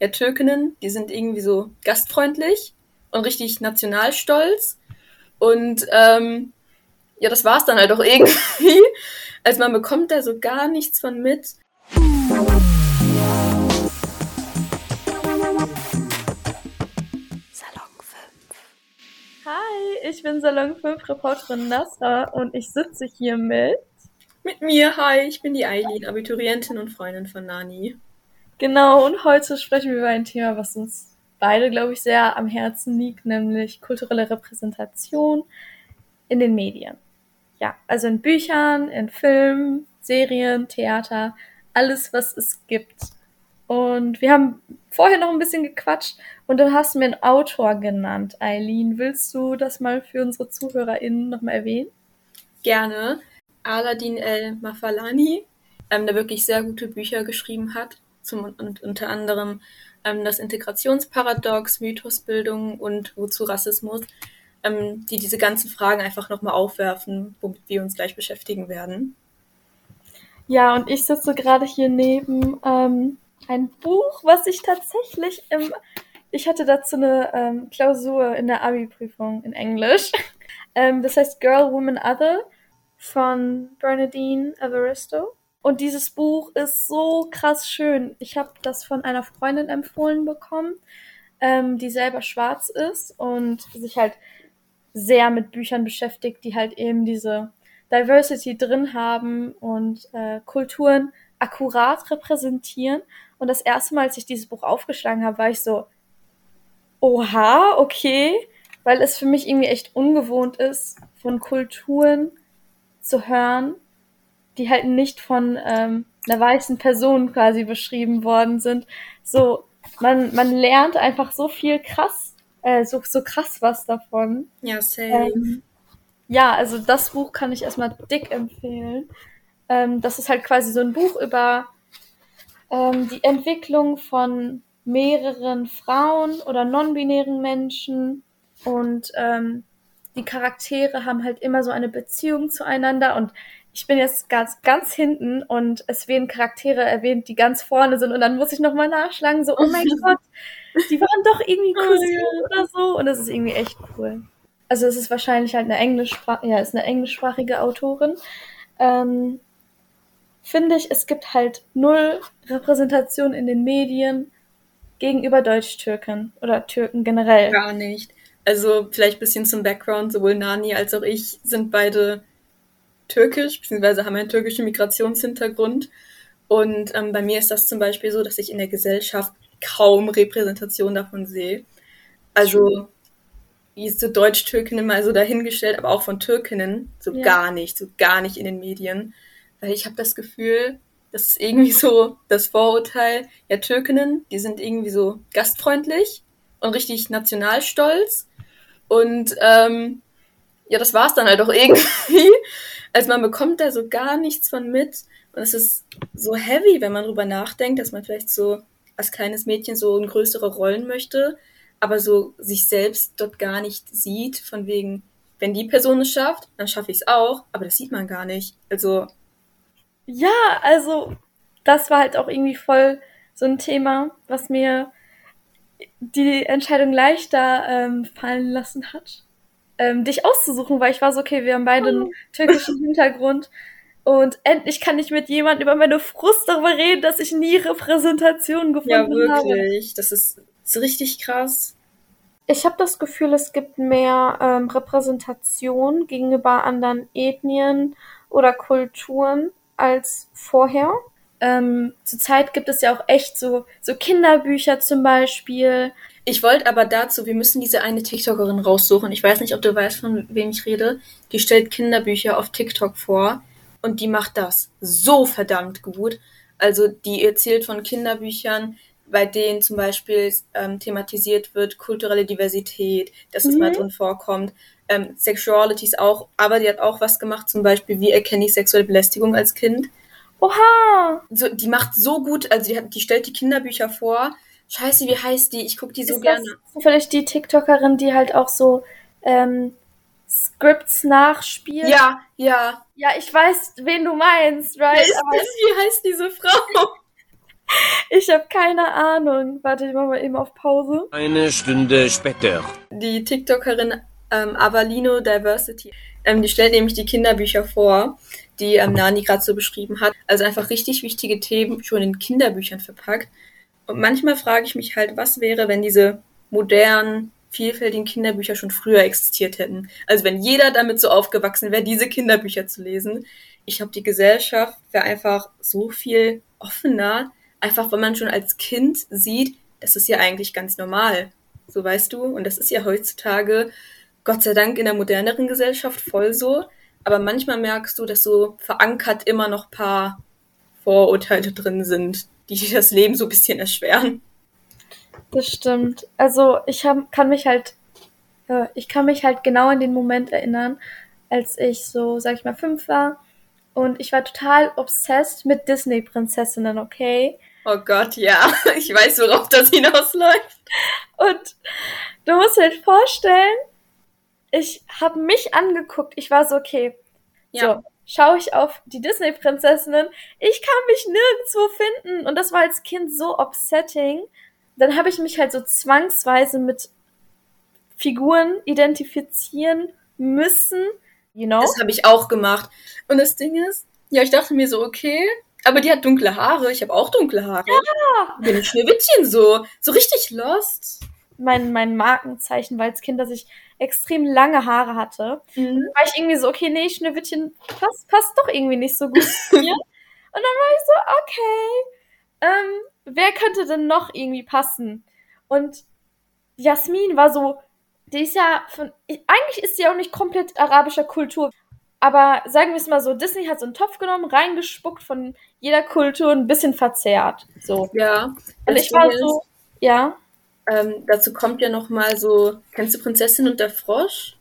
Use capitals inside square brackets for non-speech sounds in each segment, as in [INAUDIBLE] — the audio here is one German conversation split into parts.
ja, Türkinnen, die sind irgendwie so gastfreundlich und richtig nationalstolz. Und ähm, ja, das war's dann halt auch irgendwie. [LAUGHS] Also man bekommt da so gar nichts von mit. Hi, ich bin Salon 5 Reporterin Nasra und ich sitze hier mit. Mit mir, hi, ich bin die Eileen, Abiturientin und Freundin von Nani. Genau, und heute sprechen wir über ein Thema, was uns beide, glaube ich, sehr am Herzen liegt, nämlich kulturelle Repräsentation in den Medien. Ja, also in Büchern, in Filmen, Serien, Theater, alles, was es gibt. Und wir haben vorher noch ein bisschen gequatscht und dann hast du mir einen Autor genannt, Eileen. Willst du das mal für unsere ZuhörerInnen nochmal erwähnen? Gerne. Aladin El Mafalani, ähm, der wirklich sehr gute Bücher geschrieben hat zum, und unter anderem ähm, das Integrationsparadox, Mythosbildung und wozu Rassismus, ähm, die diese ganzen Fragen einfach nochmal aufwerfen, womit wir uns gleich beschäftigen werden. Ja, und ich sitze gerade hier neben ähm, ein Buch, was ich tatsächlich im. Ich hatte dazu eine ähm, Klausur in der Abi-Prüfung in Englisch. [LAUGHS] ähm, das heißt Girl, Woman, Other von Bernadine Evaristo. Und dieses Buch ist so krass schön. Ich habe das von einer Freundin empfohlen bekommen, ähm, die selber schwarz ist und sich halt sehr mit Büchern beschäftigt, die halt eben diese Diversity drin haben und äh, Kulturen akkurat repräsentieren. Und das erste Mal, als ich dieses Buch aufgeschlagen habe, war ich so, oha, okay, weil es für mich irgendwie echt ungewohnt ist, von Kulturen zu hören, die halt nicht von ähm, einer weißen Person quasi beschrieben worden sind. So, man, man lernt einfach so viel krass, äh, so, so krass was davon. Ja, same. Ähm, ja, also das Buch kann ich erstmal dick empfehlen. Ähm, das ist halt quasi so ein Buch über ähm, die Entwicklung von mehreren Frauen oder non-binären Menschen und ähm, die Charaktere haben halt immer so eine Beziehung zueinander und ich bin jetzt ganz, ganz hinten und es werden Charaktere erwähnt, die ganz vorne sind und dann muss ich nochmal nachschlagen, so, oh mein [LAUGHS] Gott, die waren doch irgendwie Cousinen oh, oder so und das ist irgendwie echt cool. Also es ist wahrscheinlich halt eine englischsprachige, ja, ist eine englischsprachige Autorin. Ähm, finde ich, es gibt halt null Repräsentation in den Medien gegenüber Deutsch-Türken oder Türken generell. Gar nicht. Also vielleicht ein bisschen zum Background, sowohl Nani als auch ich sind beide türkisch, beziehungsweise haben einen türkischen Migrationshintergrund. Und ähm, bei mir ist das zum Beispiel so, dass ich in der Gesellschaft kaum Repräsentation davon sehe. Also, wie ist so Deutsch-Türkinnen mal so dahingestellt, aber auch von Türkinnen so ja. gar nicht, so gar nicht in den Medien. Weil ich habe das Gefühl, das ist irgendwie so das Vorurteil, ja, Türkinnen, die sind irgendwie so gastfreundlich und richtig nationalstolz. Und ähm, ja, das war's dann halt auch [LAUGHS] irgendwie. Also man bekommt da so gar nichts von mit. Und es ist so heavy, wenn man drüber nachdenkt, dass man vielleicht so als kleines Mädchen so in größere Rollen möchte, aber so sich selbst dort gar nicht sieht, von wegen, wenn die Person es schafft, dann schaffe ich es auch, aber das sieht man gar nicht. Also. Ja, also das war halt auch irgendwie voll so ein Thema, was mir die Entscheidung leichter ähm, fallen lassen hat ähm, dich auszusuchen, weil ich war so, okay, wir haben beide einen oh. türkischen [LAUGHS] Hintergrund und endlich kann ich mit jemandem über meine Frust darüber reden, dass ich nie Repräsentation gefunden habe. Ja, wirklich. Habe. Das ist, ist richtig krass. Ich habe das Gefühl, es gibt mehr ähm, Repräsentation gegenüber anderen Ethnien oder Kulturen als vorher. Ähm, zurzeit gibt es ja auch echt so, so Kinderbücher zum Beispiel, ich wollte aber dazu, wir müssen diese eine TikTokerin raussuchen. Ich weiß nicht, ob du weißt, von wem ich rede. Die stellt Kinderbücher auf TikTok vor und die macht das so verdammt gut. Also die erzählt von Kinderbüchern, bei denen zum Beispiel ähm, thematisiert wird kulturelle Diversität, dass mhm. es mal mhm. drin vorkommt. Ähm, Sexualities auch, aber die hat auch was gemacht, zum Beispiel, wie erkenne ich sexuelle Belästigung als Kind. Oha! So, die macht so gut, also die, hat, die stellt die Kinderbücher vor Scheiße, wie heißt die? Ich gucke die so ist gerne. Das vielleicht die TikTokerin, die halt auch so ähm, Scripts nachspielt. Ja, ja. Ja, ich weiß, wen du meinst, right? Ist, wie heißt diese Frau? [LAUGHS] Ich habe keine Ahnung. Warte, ich mache mal eben auf Pause. Eine Stunde später. Die TikTokerin ähm, Avalino Diversity, ähm, die stellt nämlich die Kinderbücher vor, die ähm, Nani gerade so beschrieben hat. Also einfach richtig wichtige Themen schon in Kinderbüchern verpackt. Und manchmal frage ich mich halt, was wäre, wenn diese modernen, vielfältigen Kinderbücher schon früher existiert hätten. Also wenn jeder damit so aufgewachsen wäre, diese Kinderbücher zu lesen. Ich glaube, die Gesellschaft wäre einfach so viel offener, einfach weil man schon als Kind sieht, das ist ja eigentlich ganz normal. So weißt du, und das ist ja heutzutage Gott sei Dank in der moderneren Gesellschaft voll so. Aber manchmal merkst du, dass so verankert immer noch paar Vorurteile drin sind, die das Leben so ein bisschen erschweren. Das stimmt. Also ich hab, kann mich halt, äh, ich kann mich halt genau an den Moment erinnern, als ich so, sag ich mal, fünf war. Und ich war total obsessed mit Disney-Prinzessinnen, okay? Oh Gott, ja. [LAUGHS] Ich weiß, worauf das hinausläuft. Und du musst dir halt vorstellen, ich habe mich angeguckt. Ich war so, okay, ja. so, schaue ich auf die Disney-Prinzessinnen. Ich kann mich nirgendwo finden. Und das war als Kind so upsetting dann habe ich mich halt so zwangsweise mit Figuren identifizieren müssen. You know? Das habe ich auch gemacht. Und das Ding ist, ja, ich dachte mir so, okay, aber die hat dunkle Haare. Ich habe auch dunkle Haare. Ja. Bin ich Schneewittchen so. So richtig lost. Mein, mein Markenzeichen war als Kind, dass ich extrem lange Haare hatte. Mhm. war ich irgendwie so, okay, nee, Schneewittchen passt, passt doch irgendwie nicht so gut zu mir. [LAUGHS] Und dann war ich so, okay, ähm, wer könnte denn noch irgendwie passen? Und Jasmin war so, die ist ja von, eigentlich ist sie auch nicht komplett arabischer Kultur. Aber sagen wir es mal so, Disney hat so einen Topf genommen, reingespuckt von jeder Kultur ein bisschen verzerrt. So. Ja. Und ich war so, ja. Ähm, dazu kommt ja noch mal so, kennst du Prinzessin und der Frosch?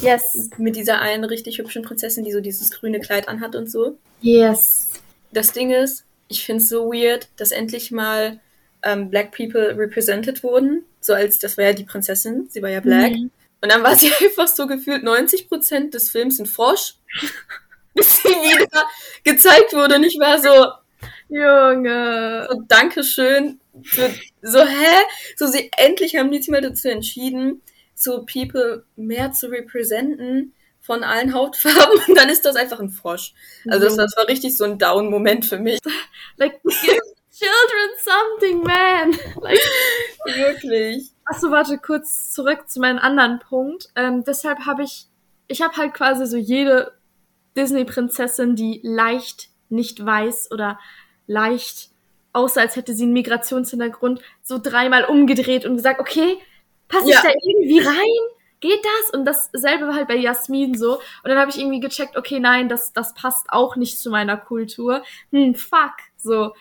Yes. Mit dieser einen richtig hübschen Prinzessin, die so dieses grüne Kleid anhat und so. Yes. Das Ding ist, ich finde es so weird, dass endlich mal ähm, Black People represented wurden. So als, das war ja die Prinzessin, sie war ja black. Mhm. Und dann war sie [LAUGHS] einfach so gefühlt 90% des Films ein Frosch, [LAUGHS] bis sie wieder gezeigt wurde. Und ich war so, Junge. So, Dankeschön. So, so, hä? So, sie, endlich haben die sich mal dazu entschieden, so People mehr zu representen von allen Hautfarben und dann ist das einfach ein Frosch. Also das, das war richtig so ein Down-Moment für mich. Like, give children something, man. Like, wirklich. Achso, warte, kurz zurück zu meinem anderen Punkt. Ähm, deshalb habe ich, ich habe halt quasi so jede Disney-Prinzessin, die leicht nicht weiß oder leicht außer als hätte sie einen Migrationshintergrund, so dreimal umgedreht und gesagt, okay, passe ich ja. da irgendwie rein? geht das? Und dasselbe war halt bei Jasmin so. Und dann habe ich irgendwie gecheckt, okay, nein, das, das passt auch nicht zu meiner Kultur. Hm, fuck, so.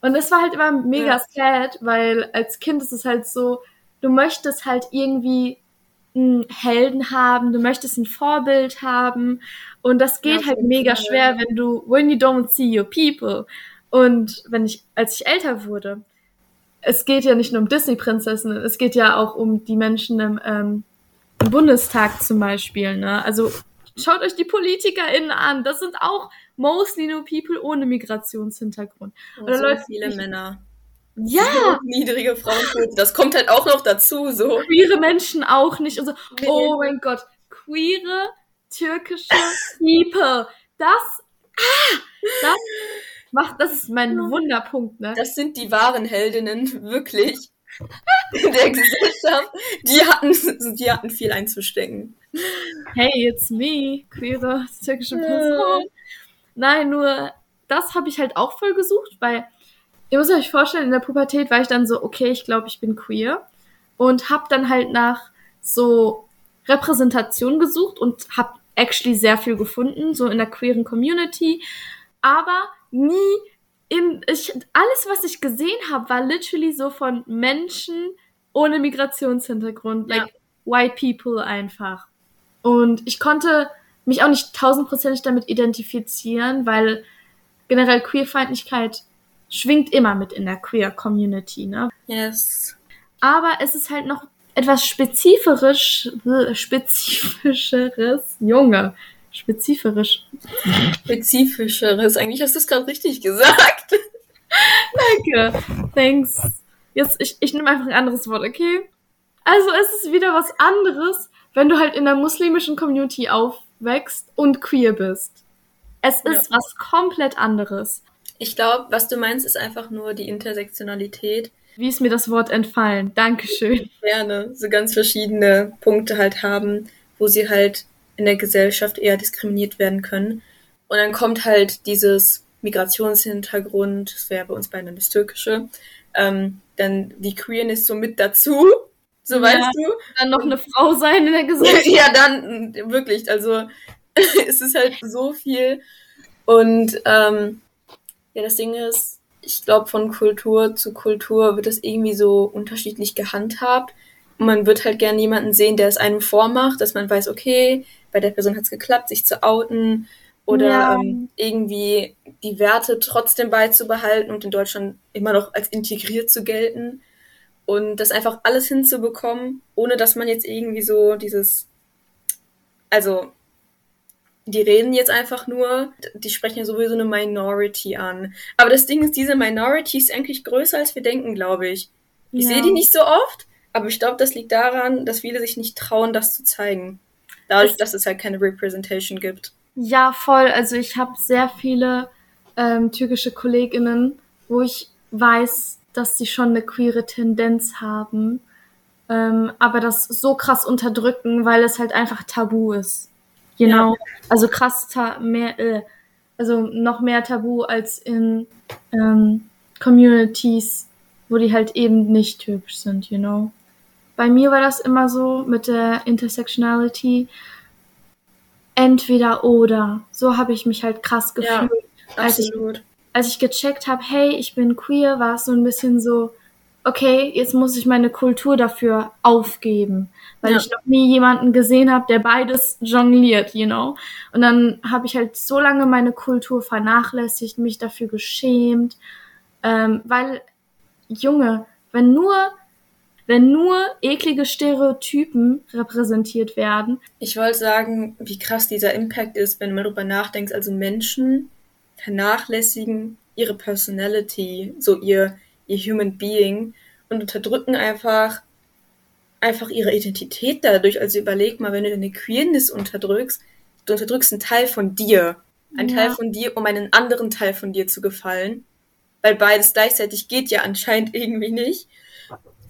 Und das war halt immer mega ja. sad, weil als Kind ist es halt so, du möchtest halt irgendwie einen Helden haben, du möchtest ein Vorbild haben. Und das geht ja, halt mega schwer, wenn du, when you don't see your people. Und wenn ich, als ich älter wurde, es geht ja nicht nur um Disney-Prinzessinnen, es geht ja auch um die Menschen im ähm, im Bundestag zum Beispiel, ne? Also schaut euch die PolitikerInnen an. Das sind auch mostly nur people ohne Migrationshintergrund. Oh, Oder so Leute, viele ich, Männer. Ja! Niedrige Frauenquote. Das kommt halt auch noch dazu, so. Queere Menschen auch nicht. Und so, oh mein Gott. Queere, türkische [LAUGHS] People. Das, ah, das macht, das ist mein Wunderpunkt, ne? Das sind die wahren Heldinnen, wirklich in der Gesellschaft, die hatten, die hatten viel einzustecken. Hey, it's me, queere türkische Person. Nein, nur das habe ich halt auch voll gesucht, weil ihr müsst euch vorstellen, in der Pubertät war ich dann so, okay, ich glaube, ich bin queer und habe dann halt nach so Repräsentation gesucht und habe actually sehr viel gefunden, so in der queeren Community, aber nie in, ich, alles, was ich gesehen habe, war literally so von Menschen ohne Migrationshintergrund, like ja. white people einfach. Und ich konnte mich auch nicht tausendprozentig damit identifizieren, weil generell Queerfeindlichkeit schwingt immer mit in der Queer Community, ne? Yes. Aber es ist halt noch etwas spezifisch, spezifischeres, Junge, spezifisch. Spezifischeres. Eigentlich hast du es gerade richtig gesagt. [LAUGHS] Danke. Thanks. Jetzt, ich, ich nehme einfach ein anderes Wort, okay? Also es ist wieder was anderes, wenn du halt in der muslimischen Community aufwächst und queer bist. Es ist ja. was komplett anderes. Ich glaube, was du meinst, ist einfach nur die Intersektionalität. Wie ist mir das Wort entfallen? Dankeschön. Gerne. So ganz verschiedene Punkte halt haben, wo sie halt in der Gesellschaft eher diskriminiert werden können. Und dann kommt halt dieses Migrationshintergrund, das wäre bei uns beiden das Türkische, ähm, dann die Queerness so mit dazu, so ja, weißt du. Dann noch eine Frau sein in der [LAUGHS] Gesellschaft. ja, dann wirklich, also [LAUGHS] es ist halt so viel. Und ähm, ja, das Ding ist, ich glaube, von Kultur zu Kultur wird das irgendwie so unterschiedlich gehandhabt. Und man wird halt gerne jemanden sehen, der es einem vormacht, dass man weiß, okay, bei der Person hat es geklappt, sich zu outen oder ja. ähm, irgendwie die Werte trotzdem beizubehalten und in Deutschland immer noch als integriert zu gelten und das einfach alles hinzubekommen, ohne dass man jetzt irgendwie so dieses, also die reden jetzt einfach nur, die sprechen ja sowieso eine Minority an. Aber das Ding ist, diese Minority ist eigentlich größer, als wir denken, glaube ich. Ich ja. sehe die nicht so oft, aber ich glaube, das liegt daran, dass viele sich nicht trauen, das zu zeigen. Dadurch, das dass es halt keine Representation gibt. Ja, voll. Also ich habe sehr viele ähm, türkische Kolleginnen, wo ich weiß, dass sie schon eine queere Tendenz haben, ähm, aber das so krass unterdrücken, weil es halt einfach tabu ist. Genau. Ja. Also krass mehr, äh, also noch mehr tabu als in ähm, Communities, wo die halt eben nicht türkisch sind, you know. Bei mir war das immer so mit der Intersectionality entweder oder. So habe ich mich halt krass gefühlt. Ja, als ich, als ich gecheckt habe, hey, ich bin queer, war es so ein bisschen so, okay, jetzt muss ich meine Kultur dafür aufgeben, weil ja. ich noch nie jemanden gesehen habe, der beides jongliert, you know. Und dann habe ich halt so lange meine Kultur vernachlässigt, mich dafür geschämt, ähm, weil Junge, wenn nur wenn nur eklige Stereotypen repräsentiert werden. Ich wollte sagen, wie krass dieser Impact ist, wenn man darüber nachdenkt. Also Menschen vernachlässigen ihre Personality, so ihr, ihr Human Being und unterdrücken einfach einfach ihre Identität dadurch. Also überleg mal, wenn du deine Queerness unterdrückst, du unterdrückst einen Teil von dir. Ein ja. Teil von dir, um einen anderen Teil von dir zu gefallen. Weil beides gleichzeitig geht ja anscheinend irgendwie nicht.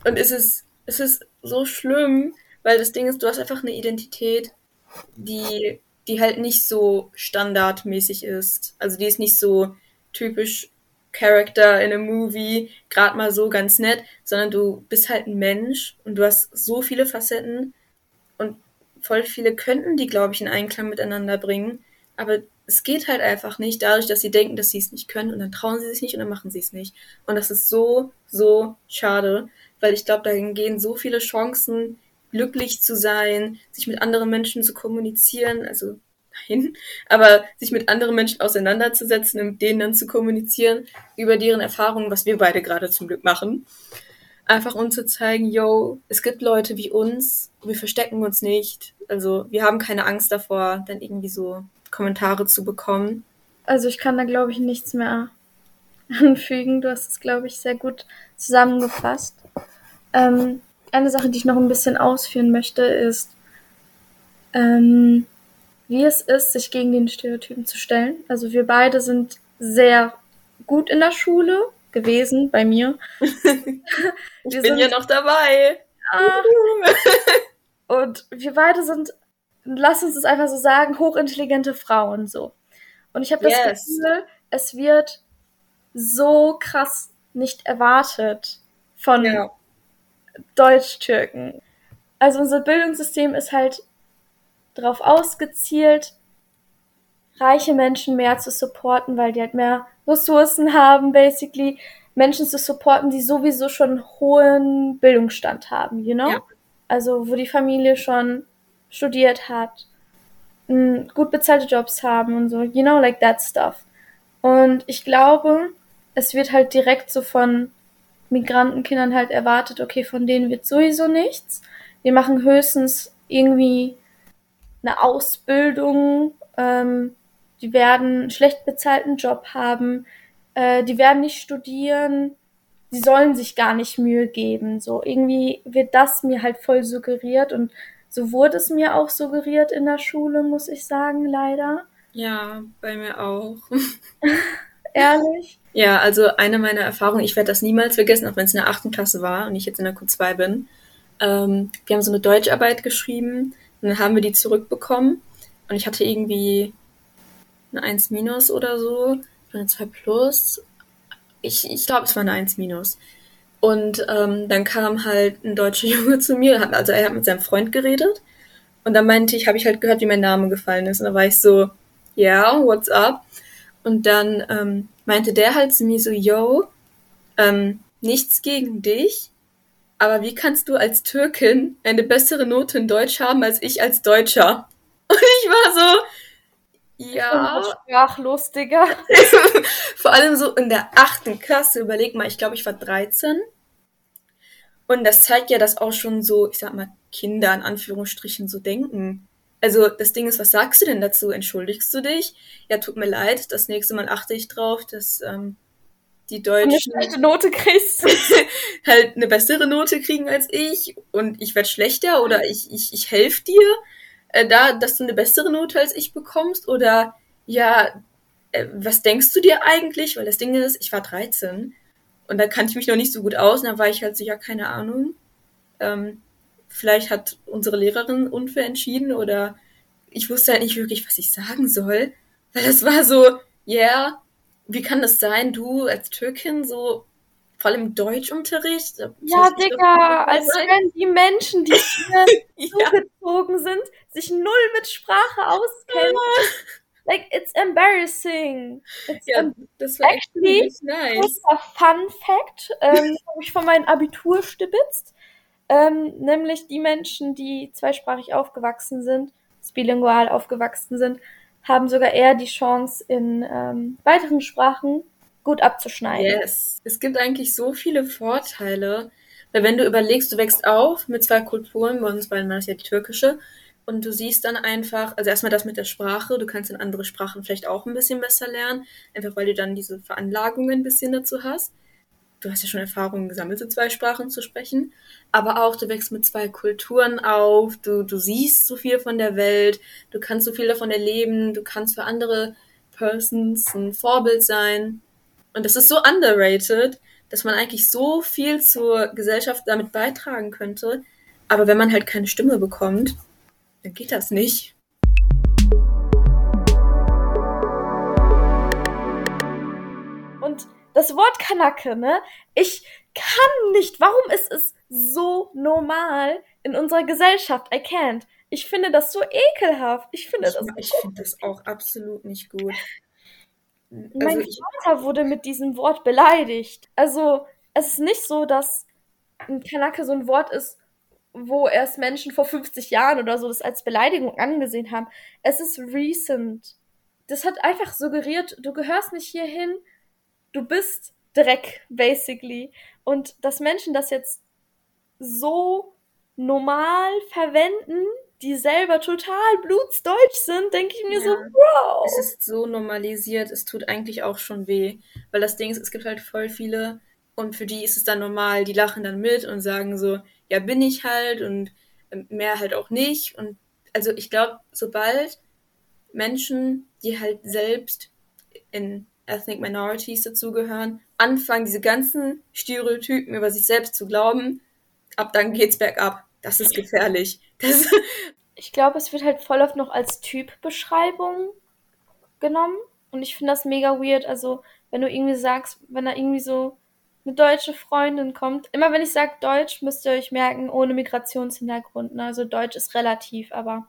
Und es ist, es ist so schlimm, weil das Ding ist, du hast einfach eine Identität, die, die halt nicht so standardmäßig ist. Also die ist nicht so typisch Character in einem Movie, gerade mal so ganz nett, sondern du bist halt ein Mensch und du hast so viele Facetten und voll viele könnten die, glaube ich, in Einklang miteinander bringen. Aber es geht halt einfach nicht, dadurch, dass sie denken, dass sie es nicht können und dann trauen sie sich nicht und dann machen sie es nicht. Und das ist so, so schade weil ich glaube, dahin gehen so viele Chancen, glücklich zu sein, sich mit anderen Menschen zu kommunizieren, also nein, [LAUGHS] aber sich mit anderen Menschen auseinanderzusetzen und mit denen dann zu kommunizieren über deren Erfahrungen, was wir beide gerade zum Glück machen. Einfach um zu zeigen, yo, es gibt Leute wie uns, wir verstecken uns nicht, also wir haben keine Angst davor, dann irgendwie so Kommentare zu bekommen. Also ich kann da glaube ich nichts mehr [LAUGHS] anfügen. Du hast es glaube ich sehr gut zusammengefasst. Ähm, eine Sache, die ich noch ein bisschen ausführen möchte, ist, ähm, wie es ist, sich gegen den Stereotypen zu stellen. Also wir beide sind sehr gut in der Schule gewesen, bei mir. [LAUGHS] ich wir bin sind, ja noch dabei. Ah, und wir beide sind, lass uns es einfach so sagen, hochintelligente Frauen so. Und ich habe das yes. Gefühl, es wird so krass nicht erwartet von ja. Deutsch-Türken. Also unser Bildungssystem ist halt darauf ausgezielt, reiche Menschen mehr zu supporten, weil die halt mehr Ressourcen haben, basically. Menschen zu supporten, die sowieso schon einen hohen Bildungsstand haben, you know? Ja. Also, wo die Familie schon studiert hat, gut bezahlte Jobs haben und so, you know, like that stuff. Und ich glaube, es wird halt direkt so von Migrantenkindern halt erwartet, okay, von denen wird sowieso nichts. Wir machen höchstens irgendwie eine Ausbildung, ähm, die werden einen schlecht bezahlten Job haben, äh, die werden nicht studieren, sie sollen sich gar nicht Mühe geben. So irgendwie wird das mir halt voll suggeriert und so wurde es mir auch suggeriert in der Schule, muss ich sagen, leider. Ja, bei mir auch. [LAUGHS] Ehrlich? Ja, also eine meiner Erfahrungen, ich werde das niemals vergessen, auch wenn es in der achten Klasse war und ich jetzt in der Q2 bin. Ähm, wir haben so eine Deutscharbeit geschrieben und dann haben wir die zurückbekommen und ich hatte irgendwie eine 1 minus oder so, eine 2 plus. Ich, ich glaube, es war eine 1 minus. Und ähm, dann kam halt ein deutscher [LAUGHS] Junge zu mir, hat, also er hat mit seinem Freund geredet. Und dann meinte ich, habe ich halt gehört, wie mein Name gefallen ist. Und da war ich so, ja, yeah, what's up? Und dann ähm, meinte der halt zu mir so, yo, ähm, nichts gegen dich, aber wie kannst du als Türkin eine bessere Note in Deutsch haben als ich als Deutscher? [LAUGHS] Und ich war so, ja. Sprachlos, Digga. [LAUGHS] Vor allem so in der achten Klasse, überleg mal, ich glaube, ich war 13. Und das zeigt ja, dass auch schon so, ich sag mal, Kinder in Anführungsstrichen so denken. Also das Ding ist, was sagst du denn dazu? Entschuldigst du dich? Ja, tut mir leid, das nächste Mal achte ich drauf, dass ähm, die Deutschen eine Note kriegst. [LAUGHS] halt eine bessere Note kriegen als ich und ich werde schlechter oder ich, ich, ich helfe dir, äh, da, dass du eine bessere Note als ich bekommst oder ja, äh, was denkst du dir eigentlich? Weil das Ding ist, ich war 13 und da kannte ich mich noch nicht so gut aus. Und da war ich halt so, ja, keine Ahnung. Ähm, vielleicht hat unsere Lehrerin unfair entschieden oder ich wusste halt nicht wirklich, was ich sagen soll. Weil das war so, ja, yeah, wie kann das sein, du als Türkin so, vor allem im Deutschunterricht? Ja, Digga, als wenn die Menschen, die [LAUGHS] hier ja. zugezogen sind, sich null mit Sprache auskennen. [LAUGHS] like it's embarrassing. It's ja, das war actually nice. Fun Fact, ähm, [LAUGHS] habe ich von meinem Abitur stibitzt. Ähm, nämlich die Menschen, die zweisprachig aufgewachsen sind, bilingual aufgewachsen sind, haben sogar eher die Chance, in ähm, weiteren Sprachen gut abzuschneiden. Yes. Es gibt eigentlich so viele Vorteile. Weil wenn du überlegst, du wächst auf mit zwei Kulturen, bei uns beiden war das ja die türkische, und du siehst dann einfach, also erstmal das mit der Sprache, du kannst in andere Sprachen vielleicht auch ein bisschen besser lernen, einfach weil du dann diese Veranlagungen ein bisschen dazu hast. Du hast ja schon Erfahrungen gesammelt, so zwei Sprachen zu sprechen. Aber auch, du wächst mit zwei Kulturen auf, du, du siehst so viel von der Welt, du kannst so viel davon erleben, du kannst für andere Persons ein Vorbild sein. Und das ist so underrated, dass man eigentlich so viel zur Gesellschaft damit beitragen könnte. Aber wenn man halt keine Stimme bekommt, dann geht das nicht. Das Wort Kanake, ne? Ich kann nicht. Warum ist es so normal in unserer Gesellschaft? I can't. Ich finde das so ekelhaft. Ich finde ich, das. Ich finde das auch absolut nicht gut. Also mein Vater wurde mit diesem Wort beleidigt. Also, es ist nicht so, dass ein Kanake so ein Wort ist, wo erst Menschen vor 50 Jahren oder so das als Beleidigung angesehen haben. Es ist recent. Das hat einfach suggeriert, du gehörst nicht hierhin, du bist Dreck, basically. Und dass Menschen das jetzt so normal verwenden, die selber total blutsdeutsch sind, denke ich mir ja. so, wow. Es ist so normalisiert, es tut eigentlich auch schon weh. Weil das Ding ist, es gibt halt voll viele und für die ist es dann normal, die lachen dann mit und sagen so, ja, bin ich halt und ähm, mehr halt auch nicht. Und also ich glaube, sobald Menschen, die halt selbst in Ethnic Minorities dazugehören, anfangen, diese ganzen Stereotypen über sich selbst zu glauben, ab dann geht's bergab. Das ist gefährlich. Das [LAUGHS] ich glaube, es wird halt voll oft noch als Typbeschreibung genommen. Und ich finde das mega weird. Also, wenn du irgendwie sagst, wenn da irgendwie so eine deutsche Freundin kommt. Immer wenn ich sage Deutsch, müsst ihr euch merken, ohne Migrationshintergrund. Ne? Also Deutsch ist relativ, aber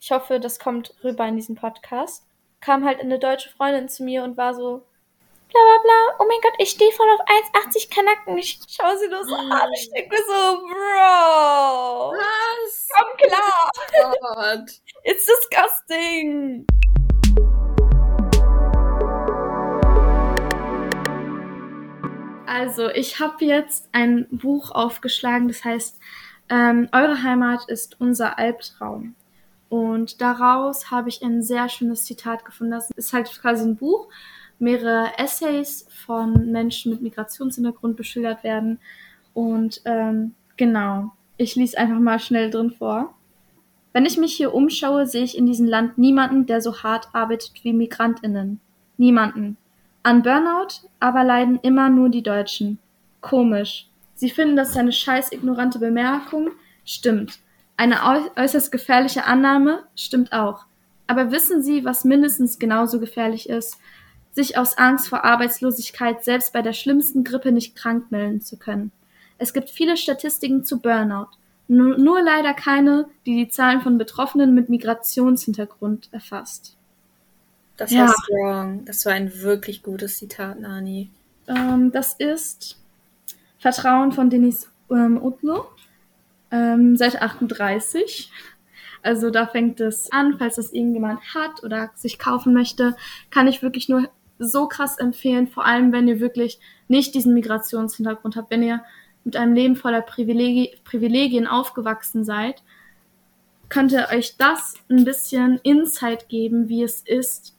ich hoffe, das kommt rüber in diesem Podcast. Kam halt eine deutsche Freundin zu mir und war so, bla bla bla, oh mein Gott, ich stehe voll auf 1,80 Kanacken. Ich schaue sie nur so an. Ich denke so, Bro. Was? Komm klar. Oh Gott. [LAUGHS] It's disgusting. Also, ich habe jetzt ein Buch aufgeschlagen, das heißt, ähm, Eure Heimat ist unser Albtraum. Und daraus habe ich ein sehr schönes Zitat gefunden. Das ist halt quasi ein Buch, mehrere Essays von Menschen mit Migrationshintergrund beschildert werden. Und ähm, genau, ich lese einfach mal schnell drin vor. Wenn ich mich hier umschaue, sehe ich in diesem Land niemanden, der so hart arbeitet wie Migrantinnen. Niemanden. An Burnout aber leiden immer nur die Deutschen. Komisch. Sie finden das eine scheiß ignorante Bemerkung? Stimmt. Eine äußerst gefährliche Annahme? Stimmt auch. Aber wissen Sie, was mindestens genauso gefährlich ist? Sich aus Angst vor Arbeitslosigkeit selbst bei der schlimmsten Grippe nicht krank melden zu können. Es gibt viele Statistiken zu Burnout. Nur, nur leider keine, die die Zahlen von Betroffenen mit Migrationshintergrund erfasst. Das ja. war strong. Das war ein wirklich gutes Zitat, Nani. Ähm, das ist Vertrauen von Denis ähm, Utlo, ähm, Seite 38. Also da fängt es an, falls das irgendjemand hat oder sich kaufen möchte, kann ich wirklich nur so krass empfehlen, vor allem wenn ihr wirklich nicht diesen Migrationshintergrund habt, wenn ihr mit einem Leben voller Privilegi Privilegien aufgewachsen seid, könnte euch das ein bisschen Insight geben, wie es ist,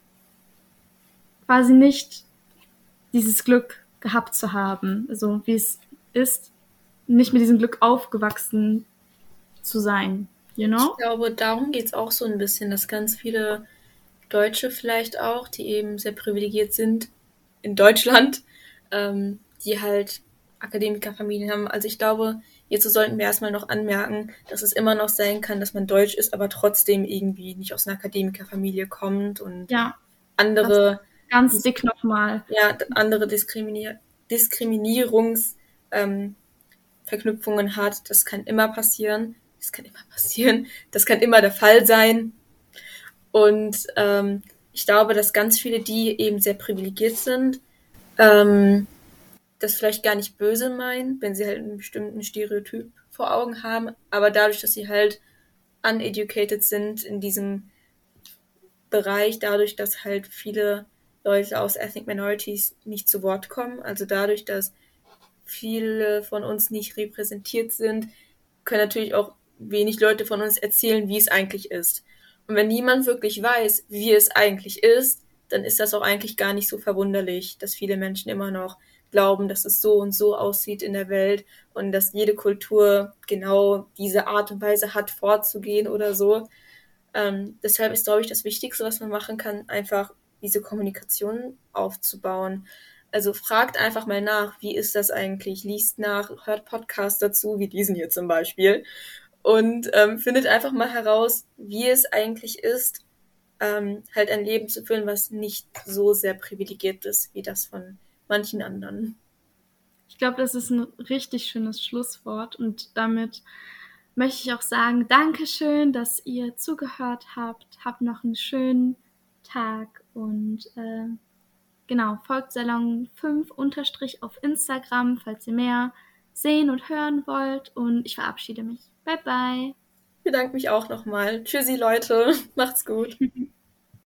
quasi nicht dieses Glück gehabt zu haben, also wie es ist, nicht mit diesem Glück aufgewachsen zu sein. You know? Ich glaube, darum geht es auch so ein bisschen, dass ganz viele Deutsche vielleicht auch, die eben sehr privilegiert sind in Deutschland, [LAUGHS] ähm, die halt Akademikerfamilien haben. Also ich glaube, hierzu sollten wir erstmal noch anmerken, dass es immer noch sein kann, dass man Deutsch ist, aber trotzdem irgendwie nicht aus einer Akademikerfamilie kommt und ja, andere ganz dick nochmal. Ja, andere Diskriminier Diskriminierungsverknüpfungen ähm, hat. Das kann immer passieren. Das kann immer passieren. Das kann immer der Fall sein. Und ähm, ich glaube, dass ganz viele, die eben sehr privilegiert sind, ähm, das vielleicht gar nicht böse meinen, wenn sie halt einen bestimmten Stereotyp vor Augen haben, aber dadurch, dass sie halt uneducated sind in diesem Bereich, dadurch, dass halt viele Leute aus Ethnic Minorities nicht zu Wort kommen, also dadurch, dass viele von uns nicht repräsentiert sind, können natürlich auch wenig Leute von uns erzählen, wie es eigentlich ist. Und wenn niemand wirklich weiß, wie es eigentlich ist, dann ist das auch eigentlich gar nicht so verwunderlich, dass viele Menschen immer noch glauben, dass es so und so aussieht in der Welt und dass jede Kultur genau diese Art und Weise hat, vorzugehen oder so. Ähm, deshalb ist, glaube ich, das Wichtigste, was man machen kann, einfach diese Kommunikation aufzubauen. Also fragt einfach mal nach, wie ist das eigentlich? Liest nach, hört Podcasts dazu, wie diesen hier zum Beispiel. Und ähm, findet einfach mal heraus, wie es eigentlich ist, ähm, halt ein Leben zu führen, was nicht so sehr privilegiert ist wie das von manchen anderen. Ich glaube, das ist ein richtig schönes Schlusswort und damit möchte ich auch sagen, Dankeschön, dass ihr zugehört habt. Habt noch einen schönen Tag und äh, genau, folgt Salon 5 unterstrich auf Instagram, falls ihr mehr sehen und hören wollt und ich verabschiede mich. Bye bye. Ich bedanke mich auch nochmal. Tschüssi Leute, [LAUGHS] macht's gut. [LAUGHS]